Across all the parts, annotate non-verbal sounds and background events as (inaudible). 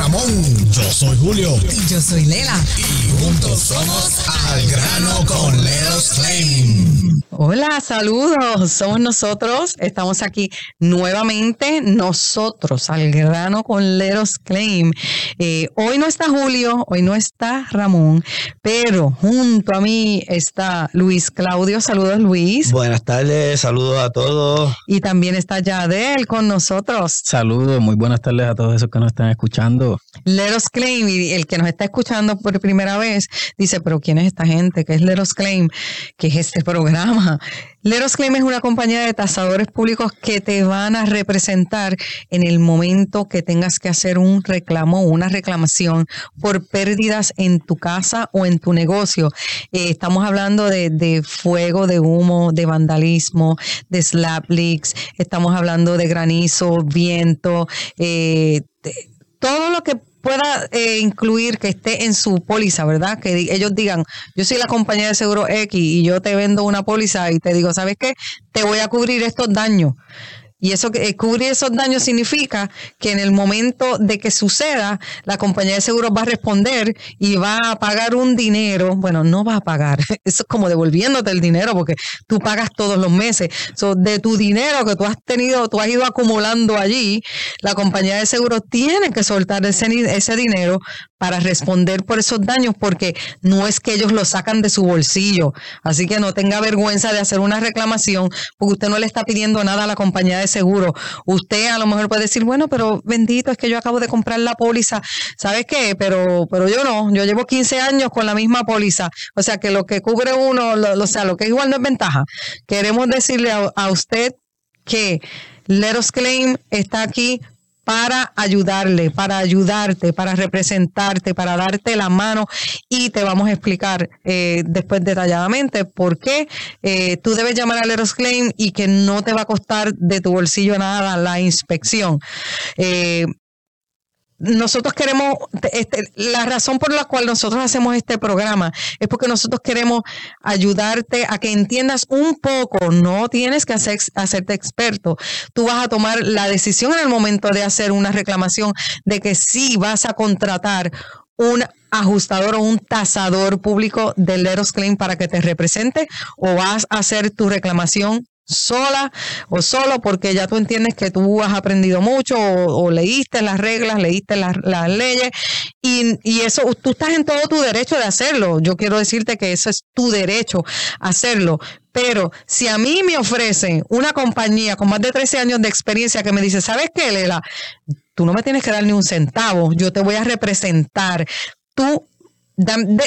Ramón. Yo soy Julio. Y yo soy Lela. Y juntos somos Al Grano con Leros Claim. Hola, saludos. Somos nosotros. Estamos aquí nuevamente. Nosotros, Al Grano con Leros Claim. Eh, hoy no está Julio, hoy no está Ramón, pero junto a mí está Luis Claudio. Saludos, Luis. Buenas tardes, saludos a todos. Y también está Yadel con nosotros. Saludos, muy buenas tardes a todos esos que nos están escuchando. Leros Claim, y el que nos está escuchando por primera vez, dice, pero ¿quién es esta gente? ¿Qué es Leros Claim? ¿Qué es este programa? Leros Claim es una compañía de tasadores públicos que te van a representar en el momento que tengas que hacer un reclamo o una reclamación por pérdidas en tu casa o en tu negocio. Eh, estamos hablando de, de, fuego, de humo, de vandalismo, de slap leaks, estamos hablando de granizo, viento, eh, todo lo que pueda eh, incluir que esté en su póliza, ¿verdad? Que ellos digan, yo soy la compañía de seguro X y yo te vendo una póliza y te digo, ¿sabes qué? Te voy a cubrir estos daños. Y eso que eh, cubrir esos daños significa que en el momento de que suceda, la compañía de seguros va a responder y va a pagar un dinero. Bueno, no va a pagar. (laughs) Eso es como devolviéndote el dinero porque tú pagas todos los meses. So, de tu dinero que tú has tenido, tú has ido acumulando allí, la compañía de seguros tiene que soltar ese, ese dinero para responder por esos daños porque no es que ellos lo sacan de su bolsillo. Así que no tenga vergüenza de hacer una reclamación porque usted no le está pidiendo nada a la compañía de seguro. Usted a lo mejor puede decir, bueno, pero bendito, es que yo acabo de comprar la póliza. ¿Sabes qué? Pero, pero yo no, yo llevo 15 años con la misma póliza. O sea que lo que cubre uno, lo, o sea, lo que es igual no es ventaja. Queremos decirle a, a usted que Let Us Claim está aquí para ayudarle, para ayudarte, para representarte, para darte la mano y te vamos a explicar eh, después detalladamente por qué eh, tú debes llamar al Eros Claim y que no te va a costar de tu bolsillo nada la inspección. Eh, nosotros queremos, este, la razón por la cual nosotros hacemos este programa es porque nosotros queremos ayudarte a que entiendas un poco, no tienes que hacer, hacerte experto, tú vas a tomar la decisión en el momento de hacer una reclamación de que sí vas a contratar un ajustador o un tasador público del Leros Claim para que te represente o vas a hacer tu reclamación sola o solo porque ya tú entiendes que tú has aprendido mucho o, leíste las reglas, leíste las, leyes y, y, eso, tú estás en todo tu derecho de hacerlo. Yo quiero decirte que eso es tu derecho hacerlo. Pero si a mí me ofrecen una compañía con más de 13 años de experiencia que me dice, ¿sabes qué, Lela? Tú no me tienes que dar ni un centavo, yo te voy a representar. Tú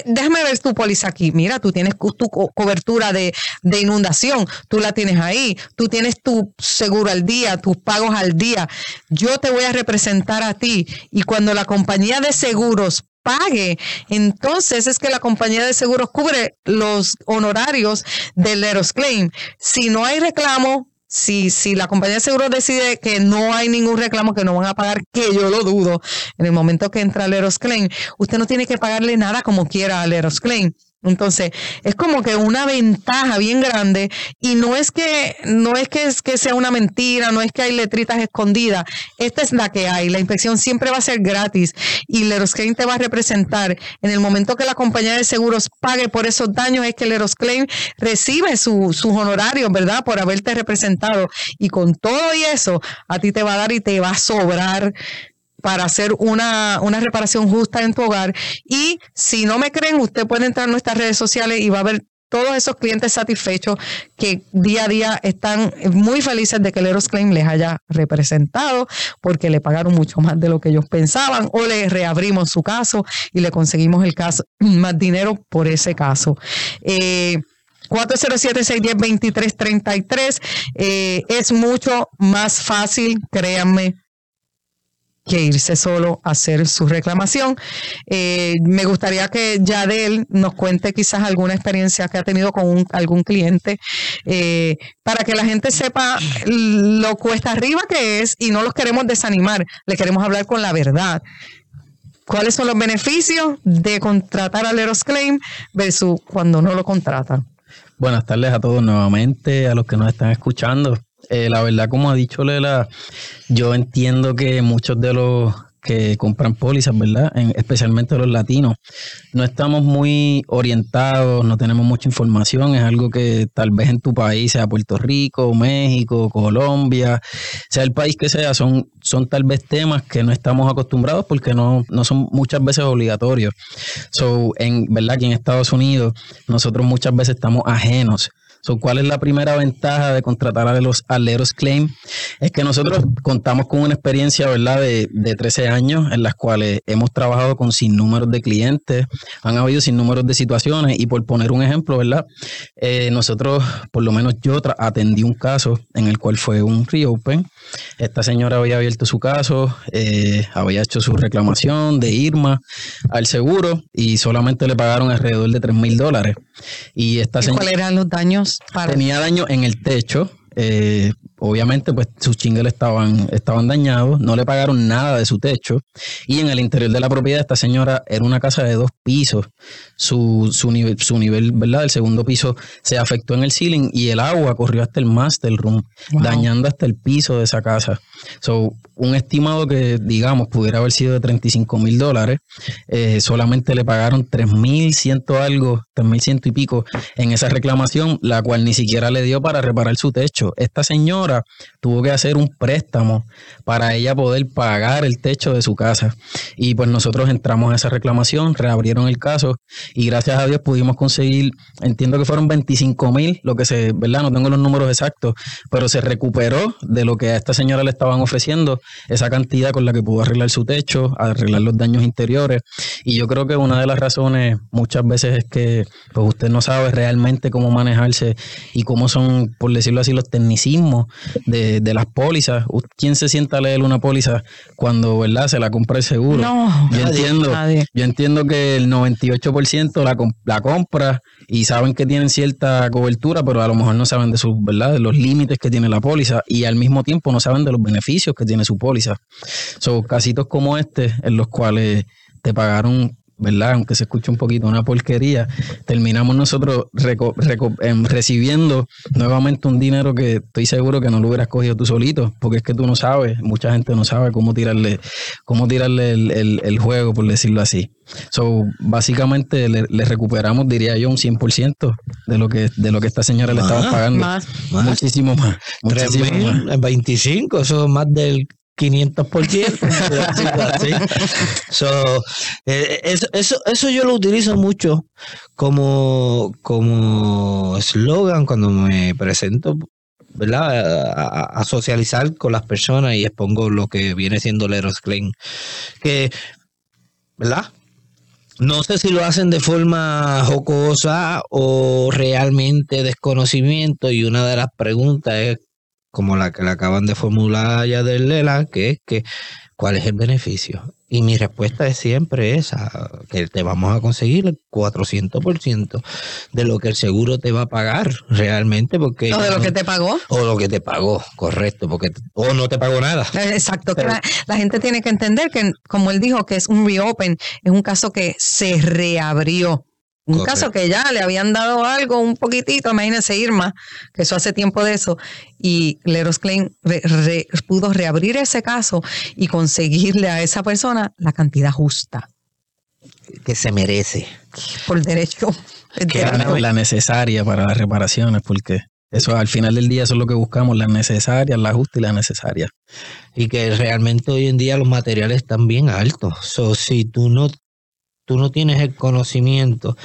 déjame ver tu póliza aquí. Mira, tú tienes tu cobertura de, inundación, tú la tienes ahí, tú tienes tu seguro al día, tus pagos al día. Yo te voy a representar a ti y cuando la compañía de seguros pague, entonces es que la compañía de seguros cubre los honorarios del Leros Claim. Si no hay reclamo, si, si la compañía de seguros decide que no hay ningún reclamo, que no van a pagar, que yo lo dudo, en el momento que entra el Claim, usted no tiene que pagarle nada como quiera al Claim. Entonces, es como que una ventaja bien grande y no es que no es que, es que sea una mentira, no es que hay letritas escondidas. Esta es la que hay. La inspección siempre va a ser gratis y Claim te va a representar. En el momento que la compañía de seguros pague por esos daños es que Claim recibe su, sus honorarios, ¿verdad? Por haberte representado. Y con todo y eso, a ti te va a dar y te va a sobrar para hacer una, una, reparación justa en tu hogar. Y si no me creen, usted puede entrar en nuestras redes sociales y va a ver todos esos clientes satisfechos que día a día están muy felices de que el Eros Claim les haya representado porque le pagaron mucho más de lo que ellos pensaban o le reabrimos su caso y le conseguimos el caso (clears throat) más dinero por ese caso. Eh, 407-610-2333 eh, es mucho más fácil, créanme, que irse solo a hacer su reclamación. Eh, me gustaría que Yadel nos cuente quizás alguna experiencia que ha tenido con algún cliente eh, para que la gente sepa lo cuesta arriba que es y no los queremos desanimar, le queremos hablar con la verdad. ¿Cuáles son los beneficios de contratar a Leros Claim versus cuando no lo contratan? Buenas tardes a todos nuevamente, a los que nos están escuchando. Eh, la verdad, como ha dicho Lela, yo entiendo que muchos de los que compran pólizas, ¿verdad? especialmente los latinos. No estamos muy orientados, no tenemos mucha información, es algo que tal vez en tu país, sea Puerto Rico, México, Colombia, sea el país que sea, son, son tal vez temas que no estamos acostumbrados porque no, no son muchas veces obligatorios. So, en verdad que en Estados Unidos nosotros muchas veces estamos ajenos ¿Cuál es la primera ventaja de contratar a los aleros claim? Es que nosotros contamos con una experiencia, ¿verdad?, de, de 13 años en las cuales hemos trabajado con sin números de clientes, han habido sin números de situaciones y por poner un ejemplo, ¿verdad? Eh, nosotros, por lo menos yo atendí un caso en el cual fue un reopen. Esta señora había abierto su caso, eh, había hecho su reclamación de Irma al seguro y solamente le pagaron alrededor de 3 mil dólares. ¿Y, esta ¿Cuáles eran los daños? Tenía daño en el techo, eh, obviamente pues sus chingles estaban, estaban dañados, no le pagaron nada de su techo y en el interior de la propiedad esta señora era una casa de dos pisos, su, su, nivel, su nivel, ¿verdad? El segundo piso se afectó en el ceiling y el agua corrió hasta el master room, dañando hasta el piso de esa casa. So, un estimado que, digamos, pudiera haber sido de 35 mil dólares, eh, solamente le pagaron 3 mil ciento algo, 3 mil ciento y pico en esa reclamación, la cual ni siquiera le dio para reparar su techo. Esta señora tuvo que hacer un préstamo para ella poder pagar el techo de su casa. Y pues nosotros entramos a esa reclamación, reabrieron el caso y gracias a Dios pudimos conseguir, entiendo que fueron 25 mil, lo que se, ¿verdad? No tengo los números exactos, pero se recuperó de lo que a esta señora le estaban ofreciendo, esa cantidad con la que pudo arreglar su techo, arreglar los daños interiores. Y yo creo que una de las razones muchas veces es que pues usted no sabe realmente cómo manejarse y cómo son, por decirlo así, los tecnicismos de, de, las pólizas. ¿Quién se sienta a leer una póliza cuando verdad se la compra el seguro? No, yo, entiendo, yo entiendo que el 98% la, la compra y saben que tienen cierta cobertura, pero a lo mejor no saben de sus, ¿verdad? De los límites que tiene la póliza y al mismo tiempo no saben de los beneficios que tiene su póliza. Son casitos como este en los cuales te pagaron ¿verdad? Aunque se escuche un poquito una porquería, terminamos nosotros em, recibiendo nuevamente un dinero que estoy seguro que no lo hubieras cogido tú solito, porque es que tú no sabes, mucha gente no sabe cómo tirarle, cómo tirarle el, juego, por decirlo así. So, básicamente le, recuperamos, diría yo, un 100% de lo que de lo que esta señora le estaba pagando. Muchísimo más. Muchísimo más. 25, eso es más del 500%. (laughs) so, eh, eso, eso, eso, yo lo utilizo mucho como como eslogan cuando me presento ¿verdad? A, socializar con las personas y expongo lo que viene siendo Leros Klein. Que, ¿verdad? No sé si lo hacen de forma jocosa o realmente desconocimiento y una de las preguntas es como la que le acaban de formular ya del Lela, que es que cuál es el beneficio. Y mi respuesta es siempre esa, que te vamos a conseguir el 400% de lo que el seguro te va a pagar realmente. porque O de lo que te pagó. O lo que te pagó, correcto, porque o no te pagó nada. Exacto, la, la, gente tiene que entender que, como él dijo, que es un reopen, es un caso que se reabrió. Un caso que ya le habían dado algo, un poquitito, imagínense Irma, que eso hace tiempo de eso, y Leros Klein pudo reabrir ese caso y conseguirle a esa persona la cantidad justa. Que se merece. Por derecho. Que la necesaria para las reparaciones, porque eso al final del día eso es lo que buscamos, las necesarias, la justa y la necesaria. Y que realmente hoy en día los materiales están bien altos. So, si tú no tú no tienes el conocimiento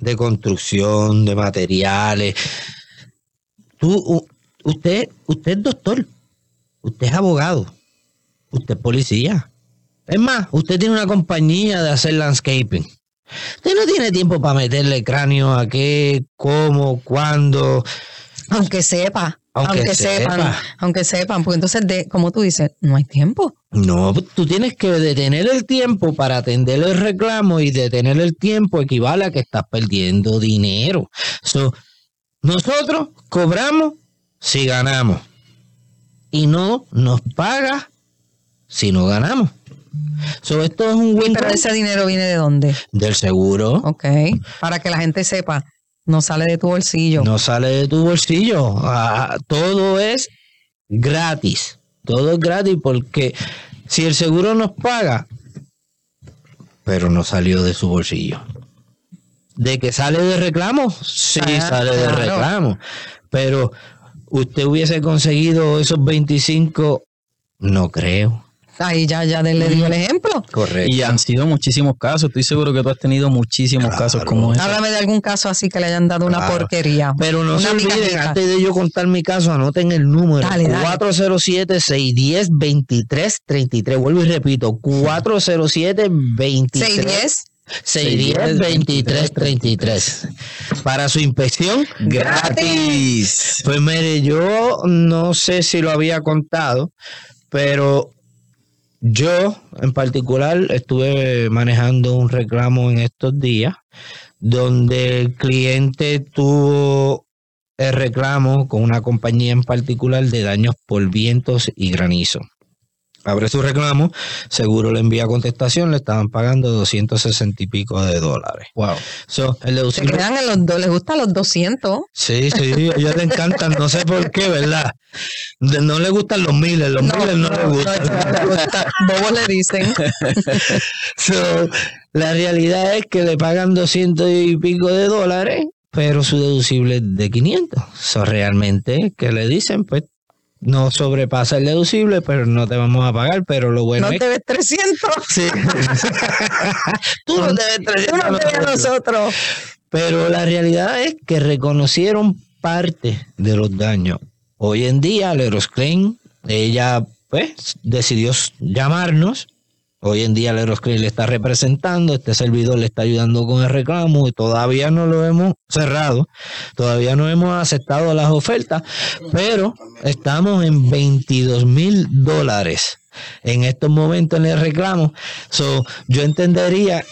de construcción, de materiales. Tú, usted, usted es doctor, usted es abogado, usted es policía. Es más, usted tiene una compañía de hacer landscaping. Usted no tiene tiempo para meterle cráneo a qué, cómo, cuándo. Aunque sepa. Aunque, sepan, aunque sepan, porque entonces, de, como tú dices, no hay tiempo. No, tú tienes que detener el tiempo para atender el reclamo y detener el tiempo equivale a que estás perdiendo dinero. nosotros cobramos si ganamos y no nos paga si no ganamos. So, esto es un buen. Pero ese dinero viene de dónde? Del seguro. Ok. Para que la gente sepa no sale de tu bolsillo. No sale de tu bolsillo. Ah, todo es gratis. Todo es gratis porque si el seguro nos paga, pero no salió de su bolsillo. ¿De que sale de reclamo? Sí, Ah, sale de reclamo. Pero usted hubiese conseguido esos 25, no creo. Ahí ya, ya le dio el ejemplo. Correcto. Y han sido muchísimos casos. Estoy seguro que tú has tenido muchísimos Claro. casos como ese. Háblame de algún caso así que le hayan dado una porquería. Pero no Una se olviden, antes de yo contar mi caso, anoten el número. Dale, dale. 407-610-2333. Vuelvo y repito, 407-2333. 610. 610-2333. Para su inspección Gratis. Pues mire, yo no sé si lo había contado, pero yo en particular estuve manejando un reclamo en estos días donde el cliente tuvo el reclamo con una compañía en particular de daños por vientos y granizo. Abre su reclamo, seguro le envía contestación, le estaban pagando 260 y pico de dólares. Wow. So, el Se deducible quedan en los dos, les gustan los 200. Sí, sí, a ellos les encantan, no sé por qué, ¿verdad? No les gustan los miles, los miles no, les gustan. no gusta. Bobos le dicen. (laughs) So, la realidad es que le pagan 200 y pico de dólares, pero su deducible es de 500. So, realmente, ¿qué le dicen? Pues no sobrepasa el deducible, pero no te vamos a pagar, pero lo bueno No es te ves 300. Sí. (laughs) Tú no te ves Tú 300 no te ves a nosotros. Pero la realidad es que reconocieron parte de los daños. Hoy en día, Leros Klein, ella pues decidió llamarnos. Hoy en día, Leros Klein le está representando, este servidor le está ayudando con el reclamo y todavía no lo hemos cerrado, todavía no hemos aceptado las ofertas, pero estamos en 22 mil dólares en estos momentos en el reclamo. So, yo entendería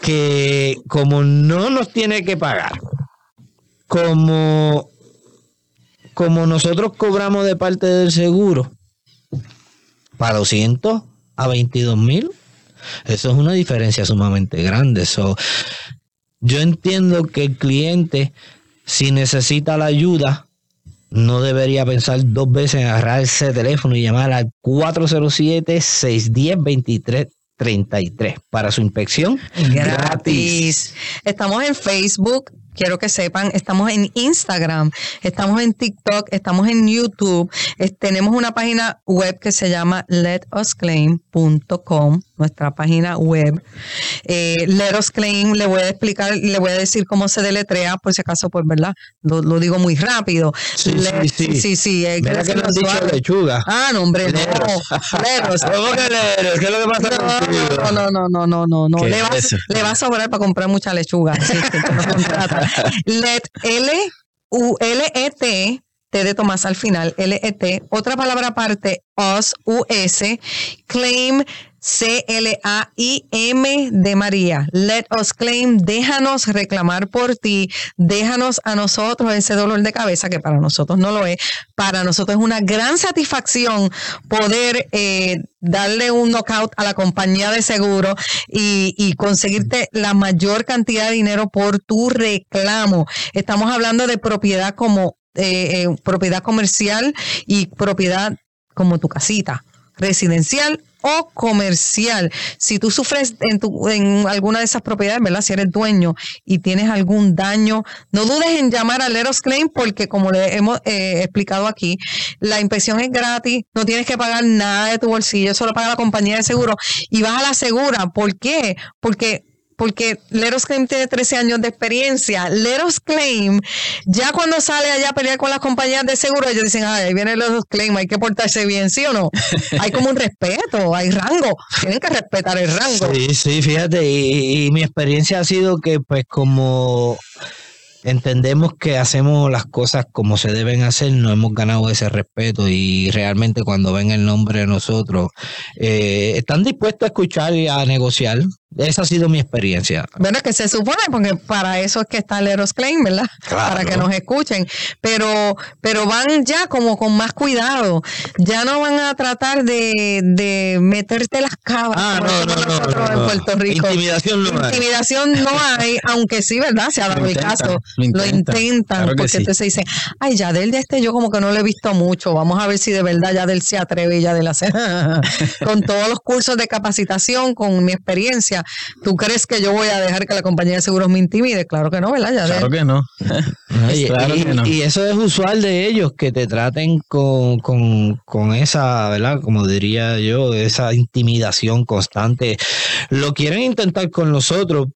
que como no nos tiene que pagar, como, como nosotros cobramos de parte del seguro, para 200 a 22 mil, eso es una diferencia sumamente grande. So, yo entiendo que el cliente, si necesita la ayuda, no debería pensar dos veces en agarrar ese teléfono y llamar al 407-610-2333 para su inspección Gratis. Estamos en Facebook. Quiero que sepan, estamos en Instagram, estamos en TikTok, estamos en YouTube, es- tenemos una página web que se llama letosclaim.com, nuestra página web. Eh, Let Us Claim, le voy a explicar, le voy a decir cómo se deletrea, por si acaso, pues, ¿verdad? Lo, lo digo muy rápido. Sí, Let- sí, sí. sí, sí, eh, Mira que no has dicho lechuga. Ah, no, hombre, no. Leros. Leros. (laughs) ¿Cómo que leros? ¿Qué es lo que pasa contigo? No, no, no, no, no, no, no. ¿Qué Le va, le va a sobrar para comprar mucha lechuga. No contrata. (laughs) Let, L, U, L, E, T, T de Tomás al final, L, E, T. Otra palabra aparte, us, U, S, claim, de María. Let us claim, déjanos reclamar por ti, déjanos a nosotros ese dolor de cabeza, que para nosotros no lo es. Para nosotros es una gran satisfacción poder eh, darle un knockout a la compañía de seguro y, y conseguirte la mayor cantidad de dinero por tu reclamo. Estamos hablando de propiedad como eh, eh, propiedad comercial y propiedad como tu casita, residencial o comercial. Si tú sufres en, tu, en alguna de esas propiedades, ¿verdad? Si eres dueño y tienes algún daño, no dudes en llamar a Leros Claim porque como le hemos eh, explicado aquí, la inspección es gratis, no tienes que pagar nada de tu bolsillo, solo paga la compañía de seguro y vas a la segura. ¿Por qué? Porque porque Leros Claim tiene 13 años de experiencia. Leros Claim, ya cuando sale allá a pelear con las compañías de seguro, ellos dicen, ay, ahí viene Leros Claim, hay que portarse bien, ¿sí o no? (laughs) hay como un respeto, hay rango, tienen que respetar el rango. Sí, sí, fíjate, y, y mi experiencia ha sido que pues como entendemos que hacemos las cosas como se deben hacer, no hemos ganado ese respeto y realmente cuando ven el nombre de nosotros, eh, están dispuestos a escuchar y a negociar. Esa ha sido mi experiencia. Bueno, que se supone, porque para eso es que está Leros Claim, ¿verdad? Claro. Para que nos escuchen. Pero, pero van ya como con más cuidado. Ya no van a tratar de, de meterte las cabas. Ah, no, no, no, nosotros en. Puerto Rico. Intimidación no hay. Intimidación no hay, aunque sí, ¿verdad? Se ha dado el caso. lo Lo intentan. Claro porque sí. entonces dicen, ay, Yadel de este yo como que no lo he visto mucho. Vamos a ver si de verdad Yadel se atreve y Yadel hace. (laughs) con todos los cursos de capacitación, con mi experiencia, ¿tú crees que yo voy a dejar que la compañía de seguros me intimide? Claro que no, ¿verdad? Claro que no. (laughs) Y, Claro y- que no. y eso es usual de ellos, que te traten con, con, con esa, ¿verdad? Como diría yo, esa intimidación constante. Lo quieren intentar con nosotros.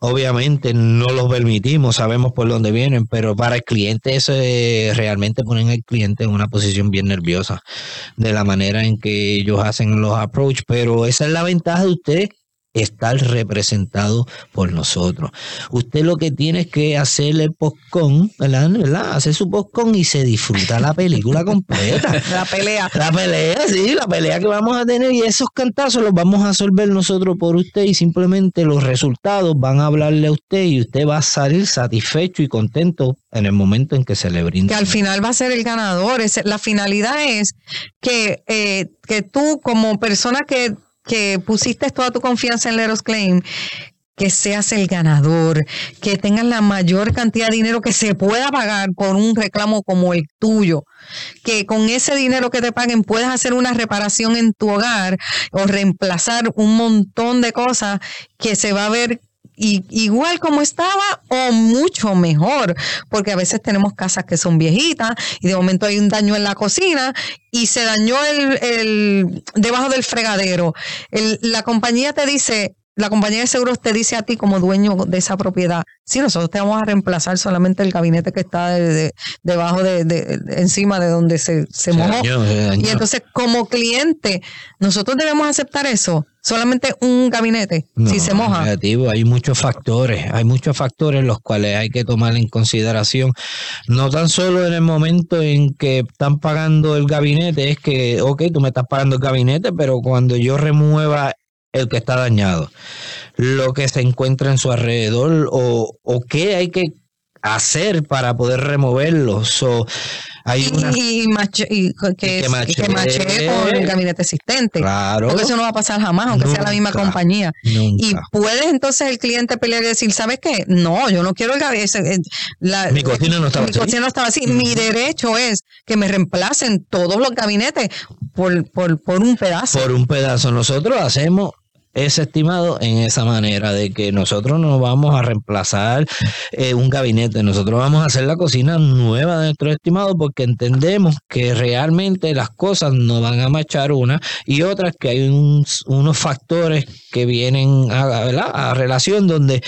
Obviamente no los permitimos, sabemos por dónde vienen, pero para el cliente eso es, realmente ponen al cliente en una posición bien nerviosa de la manera en que ellos hacen los approach, pero esa es la ventaja de usted estar representado por nosotros. Usted lo que tiene es que hacerle el postcon, ¿verdad? ¿verdad? Hacer su postcon y se disfruta la película completa. (laughs) La pelea. La pelea, sí, la pelea que vamos a tener y esos cantazos los vamos a absorber nosotros por usted y simplemente los resultados van a hablarle a usted y usted va a salir satisfecho y contento en el momento en que se le brinde. que al final va a ser el ganador. Es- la finalidad es que, eh, que tú como persona que, que pusiste toda tu confianza en Leros Claim, que seas el ganador, que tengas la mayor cantidad de dinero que se pueda pagar por un reclamo como el tuyo, que con ese dinero que te paguen puedas hacer una reparación en tu hogar o reemplazar un montón de cosas que se va a ver igual como estaba o mucho mejor, porque a veces tenemos casas que son viejitas y de momento hay un daño en la cocina y se dañó el, el debajo del fregadero. La compañía te dice, la compañía de seguros te dice a ti como dueño de esa propiedad, sí, nosotros te vamos a reemplazar solamente el gabinete que está de- de- debajo de, encima de donde se, se Se mojó. dañó, se dañó. Y entonces, como cliente, nosotros debemos aceptar eso. Solamente un gabinete, si No, se moja. negativo. Hay muchos factores, hay muchos factores los cuales hay que tomar en consideración. No tan solo en el momento en que están pagando el gabinete, es que, ok, tú me estás pagando el gabinete, pero cuando yo remueva el que está dañado, lo que se encuentra en su alrededor o, o qué hay que hacer para poder removerlo. Hay una... Y, y y que, que con el gabinete existente. Claro. Porque eso no va a pasar jamás, aunque sea la misma Nunca. compañía. Y Nunca. puedes entonces el cliente pelear y decir, ¿sabes qué? No, yo no quiero el gabinete. eh, la- Mi cocina no estaba mi así. cocina no estaba así. Mi derecho es que me reemplacen todos los gabinetes por, por, por un pedazo. por un pedazo. Nosotros hacemos ese estimado en esa manera de que nosotros no vamos a reemplazar eh, un gabinete, nosotros vamos a hacer la cocina nueva de nuestro estimado porque entendemos que realmente las cosas no van a machar una y otras que hay un- unos factores que vienen a, a relación donde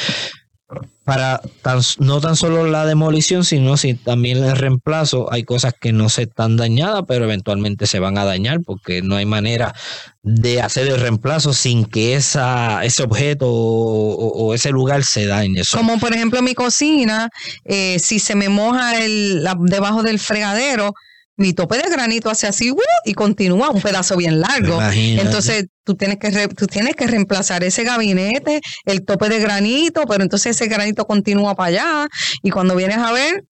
para tan, no tan solo la demolición, sino si también el reemplazo, hay cosas que no se están dañadas, pero eventualmente se van a dañar porque no hay manera de hacer el reemplazo sin que esa, ese objeto o, o- ese lugar se dañe. Como por ejemplo mi cocina, eh, si se me moja el, la- debajo del fregadero, mi tope de granito hace así ¡uh! y continúa un pedazo bien largo. Imagínate. Entonces tú tienes que re- tú tienes que reemplazar ese gabinete, el tope de granito, pero entonces ese granito continúa para allá y cuando vienes a ver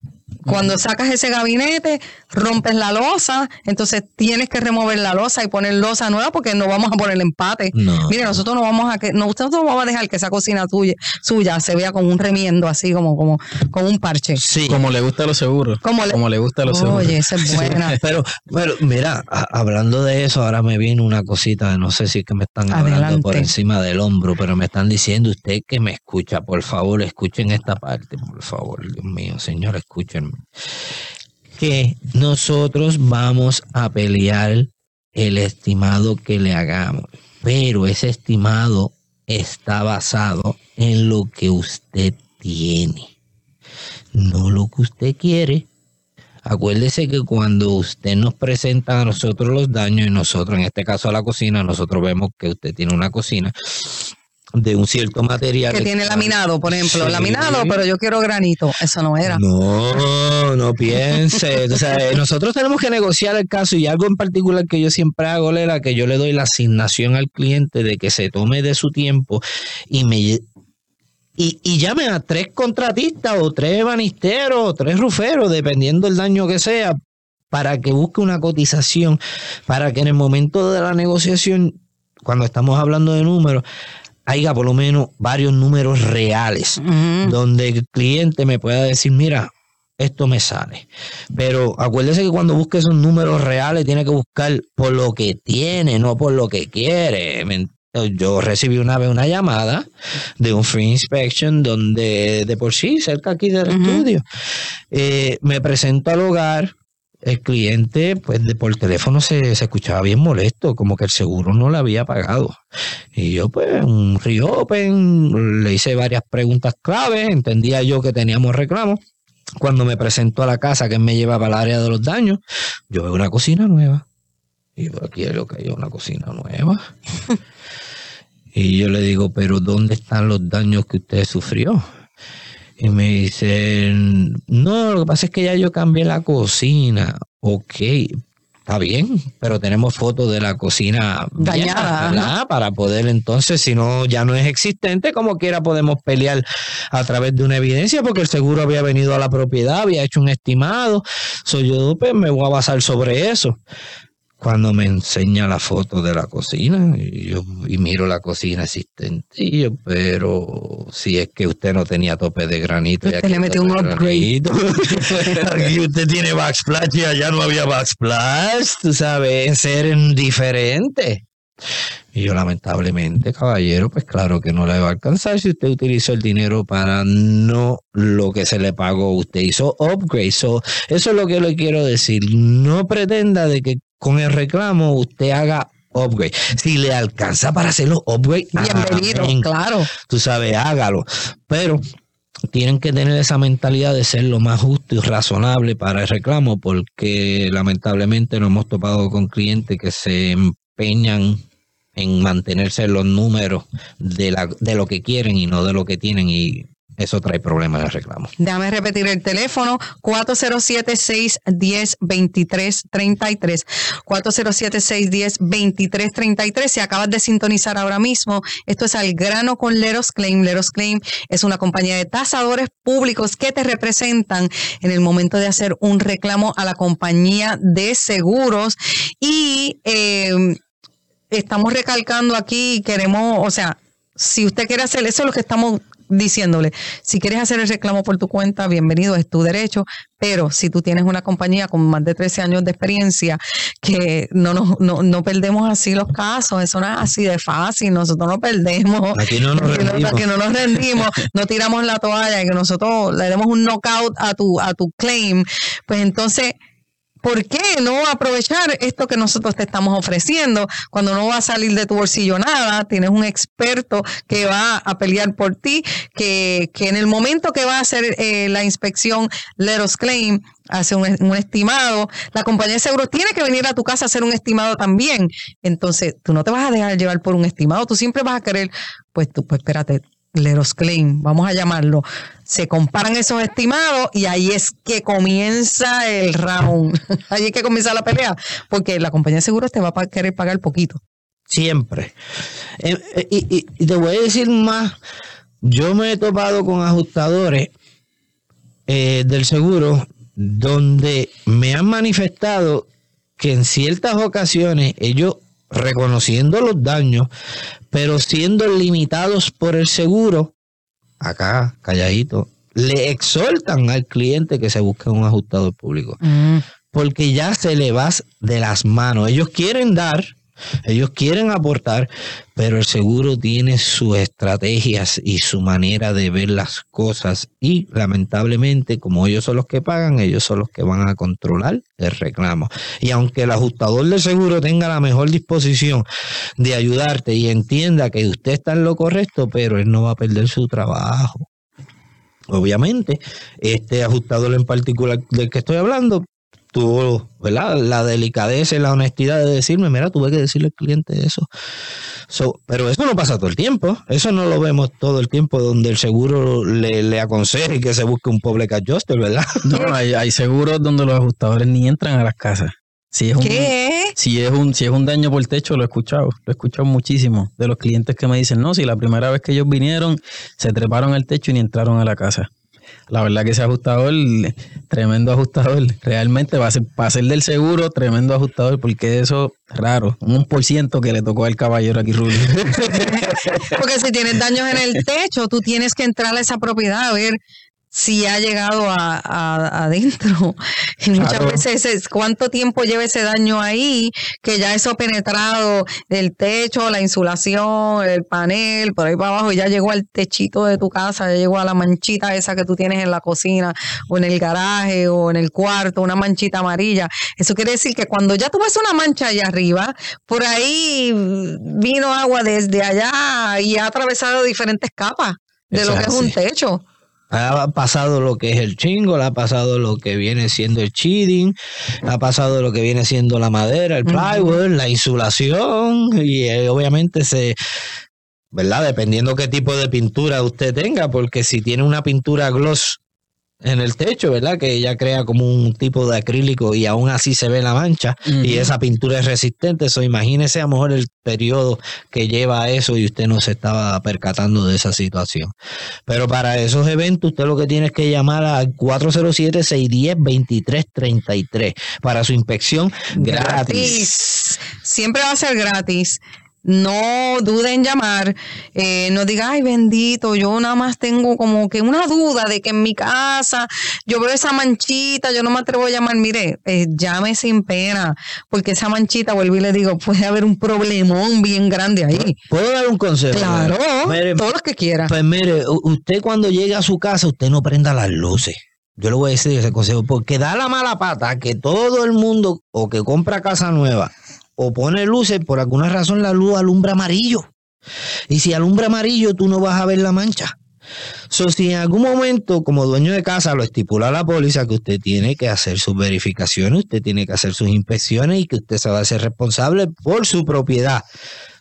cuando sacas ese gabinete, rompes la losa, entonces tienes que remover la losa y poner losa nueva porque no vamos a poner el empate. No. Mire, nosotros no vamos a que no, nosotros no vamos a dejar que esa cocina tuya suya se vea como un remiendo así como como como un parche. sí. Como le gusta a los seguros. Como le- le gusta a los seguros. Oye, esa es buena. (laughs) Pero, pero mira, a- hablando de eso, ahora me viene una cosita, no sé si es que me están hablando Adelante. por encima del hombro, pero me están diciendo usted que me escucha, por favor, escuchen esta parte, por favor, Dios mío, señor, escúchenme. Que nosotros vamos a pelear el estimado que le hagamos, pero ese estimado está basado en lo que usted tiene, no lo que usted quiere. Acuérdese que cuando usted nos presenta a nosotros los daños, y nosotros, en este caso a la cocina, nosotros vemos que usted tiene una cocina de un cierto material. que tiene laminado, por ejemplo, Sí. laminado, pero yo quiero granito. Eso no era. No, no piense. O sea, nosotros tenemos que negociar el caso y algo en particular que yo siempre hago, Lela, que yo le doy la asignación al cliente de que se tome de su tiempo y me y, y llame a tres contratistas o tres banisteros o tres ruferos, dependiendo del daño que sea, para que busque una cotización, para que en el momento de la negociación, cuando estamos hablando de números, haya por lo menos varios números reales donde el cliente me pueda decir, mira, esto me sale. Pero acuérdese que cuando busque esos números reales tiene que buscar por lo que tiene, no por lo que quiere. Yo recibí una vez una llamada de un free inspection donde de por sí, cerca aquí del estudio, eh, me presento al hogar. El cliente, pues de por teléfono se, se escuchaba bien molesto, como que el seguro no le había pagado. Y yo, pues, un reopen, le hice varias preguntas claves, entendía yo que teníamos reclamos. Cuando me presentó a la casa que me llevaba al área de los daños, yo veo una cocina nueva. Y yo, aquí es lo que hay, una cocina nueva. (laughs) y yo le digo, pero ¿dónde están los daños que usted sufrió? Y me dicen, no, lo que pasa es que ya yo cambié la cocina. Ok, está bien, pero tenemos fotos de la cocina Dañada. Para poder entonces, si no, ya no es existente, como quiera podemos pelear a través de una evidencia, porque el seguro había venido a la propiedad, había hecho un estimado. So, yo pues, me voy a basar sobre eso. Cuando me enseña la foto de la cocina, y yo y miro la cocina existente, y yo, pero si es que usted no tenía tope de granito. Usted le tope un de upgrade. (laughs) (laughs) aquí usted tiene backsplash y allá no había backsplash, tú sabes, ser diferente. Y yo lamentablemente, caballero, pues claro que no le va a alcanzar si usted utilizó el dinero para no lo que se le pagó. Usted hizo upgrade. So, eso es lo que le quiero decir. No pretenda de que con el reclamo usted haga upgrade. Si le alcanza para hacerlo upgrade, Bienvenido, amén. claro. tú sabes, hágalo. Pero tienen que tener esa mentalidad de ser lo más justo y razonable para el reclamo, porque lamentablemente nos hemos topado con clientes que se empeñan en mantenerse en los números de, la, de lo que quieren y no de lo que tienen y eso trae problemas el reclamo. Déjame repetir el teléfono 407-610-2333. 407-610-2333. Si acabas de sintonizar ahora mismo, esto es al grano con Leros Claim. Leros Claim es una compañía de tasadores públicos que te representan en el momento de hacer un reclamo a la compañía de seguros y eh, estamos recalcando aquí, queremos, o sea, si usted quiere hacer eso, es lo que estamos diciéndole. Si quieres hacer el reclamo por tu cuenta, bienvenido, es tu derecho. Pero si tú tienes una compañía con más de 13 años de experiencia, que no, nos, no, no perdemos así los casos, eso no es así de fácil, nosotros no perdemos. Aquí no nos (laughs) rendimos. que no nos rendimos, no tiramos la toalla, que nosotros le demos un knockout a tu, a tu claim, pues entonces ¿Por qué no aprovechar esto que nosotros te estamos ofreciendo cuando no va a salir de tu bolsillo nada? Tienes un experto que va a pelear por ti, que, que en el momento que va a hacer eh, la inspección, let us claim, hace un, un estimado, la compañía de seguros tiene que venir a tu casa a hacer un estimado también. Entonces, tú no te vas a dejar llevar por un estimado, tú siempre vas a querer, pues tú, pues espérate, Leros Claim, vamos a llamarlo. Se comparan esos estimados y ahí es que comienza el round. (laughs) ahí es que comienza la pelea, porque la compañía de seguros te va a querer pagar poquito. Siempre. Eh, eh, y te voy a decir más. Yo me he topado con ajustadores eh, del seguro donde me han manifestado que en ciertas ocasiones ellos reconociendo los daños, pero siendo limitados por el seguro, acá, calladito, le exhortan al cliente que se busque un ajustador público porque ya se le va de las manos. Ellos quieren dar, ellos quieren aportar, pero el seguro tiene sus estrategias y su manera de ver las cosas y lamentablemente como ellos son los que pagan, ellos son los que van a controlar el reclamo. Y aunque el ajustador del seguro tenga la mejor disposición de ayudarte y entienda que usted está en lo correcto, pero él no va a perder su trabajo. Obviamente, este ajustador en particular del que estoy hablando tuvo ¿verdad? la delicadeza y la honestidad de decirme, mira, tuve que decirle al cliente eso. So, pero eso no pasa todo el tiempo, eso no lo vemos todo el tiempo donde el seguro le, le aconseje que se busque un public adjuster, ¿verdad? No, hay, hay seguros donde los ajustadores ni entran a las casas. Si es un, ¿Qué? Si es un, si es un daño por techo, lo he escuchado, lo he escuchado muchísimo de los clientes que me dicen, no, si la primera vez que ellos vinieron, se treparon al techo y ni entraron a la casa. La verdad que ese ajustador, tremendo ajustador, realmente va a ser, va a ser del seguro, tremendo ajustador, porque eso raro, un por ciento que le tocó al caballero aquí, Rubio. (laughs) Porque si tienes daños en el techo, tú tienes que entrar a esa propiedad a ver si ha llegado a, a- adentro. (laughs) Y muchas Claro. veces es cuánto tiempo lleva ese daño ahí, que ya eso ha penetrado el techo, la insulación, el panel, por ahí para abajo, y ya llegó al techito de tu casa, ya llegó a la manchita esa que tú tienes en la cocina o en el garaje o en el cuarto, una manchita amarilla. Eso quiere decir que cuando ya tú ves una mancha allá arriba, por ahí vino agua desde allá y ha atravesado diferentes capas de lo que es un techo. Ha pasado lo que es el chingo, ha pasado lo que viene siendo el cheating, ha pasado lo que viene siendo la madera, el plywood, la insulación y eh, obviamente se, ¿verdad? Dependiendo qué tipo de pintura usted tenga, porque si tiene una pintura gloss en el techo, ¿verdad? Que ya crea como un tipo de acrílico y aún así se ve la mancha y esa pintura es resistente. Eso imagínese a lo mejor el periodo que lleva a eso y usted no se estaba percatando de esa situación. Pero para esos eventos, usted lo que tiene es que llamar al 407-610-2333 para su inspección gratis. Siempre va a ser gratis. No duden en llamar. Eh, no diga, ay, bendito, yo nada más tengo como que una duda de que en mi casa yo veo esa manchita, yo no me atrevo a llamar. Mire, eh, llame sin pena, porque esa manchita, vuelvo y le digo, puede haber un problemón bien grande ahí. ¿Puedo dar un consejo? Claro, Mire, todos los que quiera. Pues mire, usted cuando llegue a su casa, usted no prenda las luces. Yo le voy a decir ese consejo, porque da la mala pata que todo el mundo o que compra casa nueva o pone luces, por alguna razón la luz alumbra amarillo. Y si alumbra amarillo, tú no vas a ver la mancha. So, si en algún momento, como dueño de casa, lo estipula la póliza que usted tiene que hacer sus verificaciones, usted tiene que hacer sus inspecciones y que usted se va a hacer responsable por su propiedad.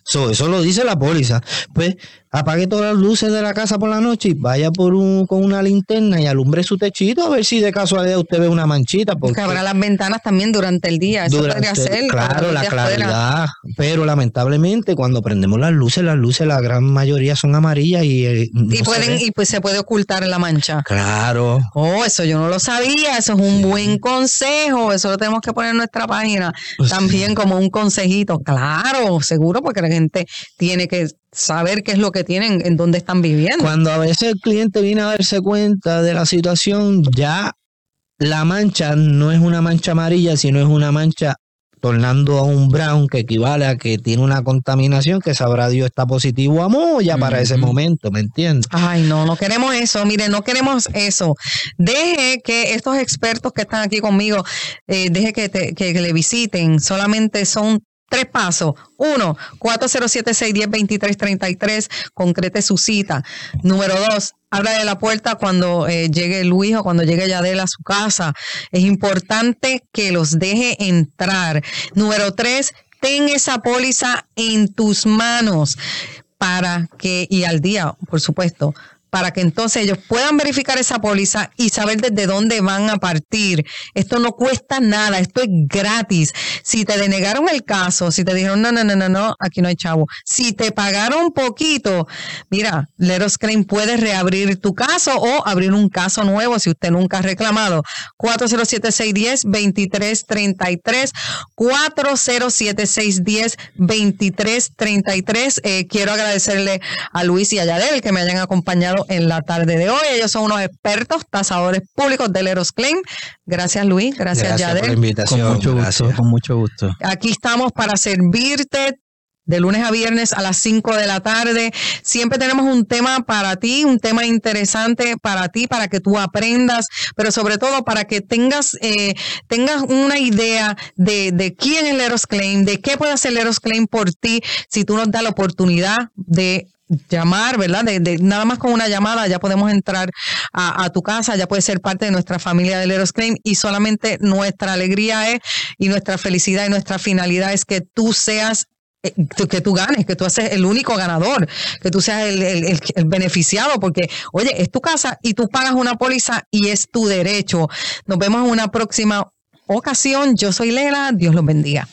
So, eso lo dice la póliza. Pues apague todas las luces de la casa por la noche y vaya por un, con una linterna y alumbre su techito a ver si de casualidad usted ve una manchita. Porque abra las ventanas también durante el día. Eso durante- podría ser. claro, la claridad. Pero lamentablemente cuando prendemos las luces, las luces la gran mayoría son amarillas y... eh, no Y pueden, y pues se puede ocultar la mancha. Claro. Oh, eso yo no lo sabía, eso es un buen consejo, eso lo tenemos que poner en nuestra página Pues también como un consejito, claro, seguro, porque la gente tiene que saber qué es lo que tienen, en dónde están viviendo. Cuando a veces el cliente viene a darse cuenta de la situación, ya la mancha no es una mancha amarilla, sino es una mancha tornando a un brown que equivale a que tiene una contaminación que sabrá Dios está positivo a moya para ese momento, ¿me entiendes? Ay, no, no queremos eso, mire, no queremos eso. Deje que estos expertos que están aquí conmigo, eh, deje que, te- que le visiten, solamente son tres pasos. Uno, 407-610-2333, concrete su cita. Número dos, habla de la puerta cuando eh, llegue Luis o cuando llegue Yadel a su casa. Es importante que los deje entrar. Número tres, ten esa póliza en tus manos para que, y al día, por supuesto, para que entonces ellos puedan verificar esa póliza y saber desde dónde van a partir. Esto no cuesta nada, esto es gratis. Si te denegaron el caso, si te dijeron, no, no, no, no, no, aquí no hay chavo. Si te pagaron poquito, mira, Leros Claim puede reabrir tu caso o abrir un caso nuevo si usted nunca ha reclamado. 407-610-2333, 407-610-2333. Eh, quiero agradecerle a Luis y a Yadel que me hayan acompañado en la tarde de hoy. Ellos son unos expertos tasadores públicos del Eros Claim. Gracias Luis, gracias, Gracias por la invitación. Con mucho gracias. gusto, con mucho gusto. Aquí estamos para servirte de lunes a viernes a las 5 de la tarde. Siempre tenemos un tema para ti, un tema interesante para ti, para que tú aprendas, pero sobre todo para que tengas, eh, tengas una idea de, de quién es Leros Claim, de qué puede hacer Leros Claim por ti, si tú nos das la oportunidad de llamar, ¿verdad? De, de- nada más con una llamada ya podemos entrar a, a tu casa, ya puedes ser parte de nuestra familia de Leros Claim y solamente nuestra alegría es y nuestra felicidad y nuestra finalidad es que tú seas que tú ganes, que tú seas el único ganador, que tú seas el- el beneficiado, porque, oye, es tu casa y tú pagas una póliza y es tu derecho. Nos vemos en una próxima ocasión. Yo soy Lela, Dios los bendiga.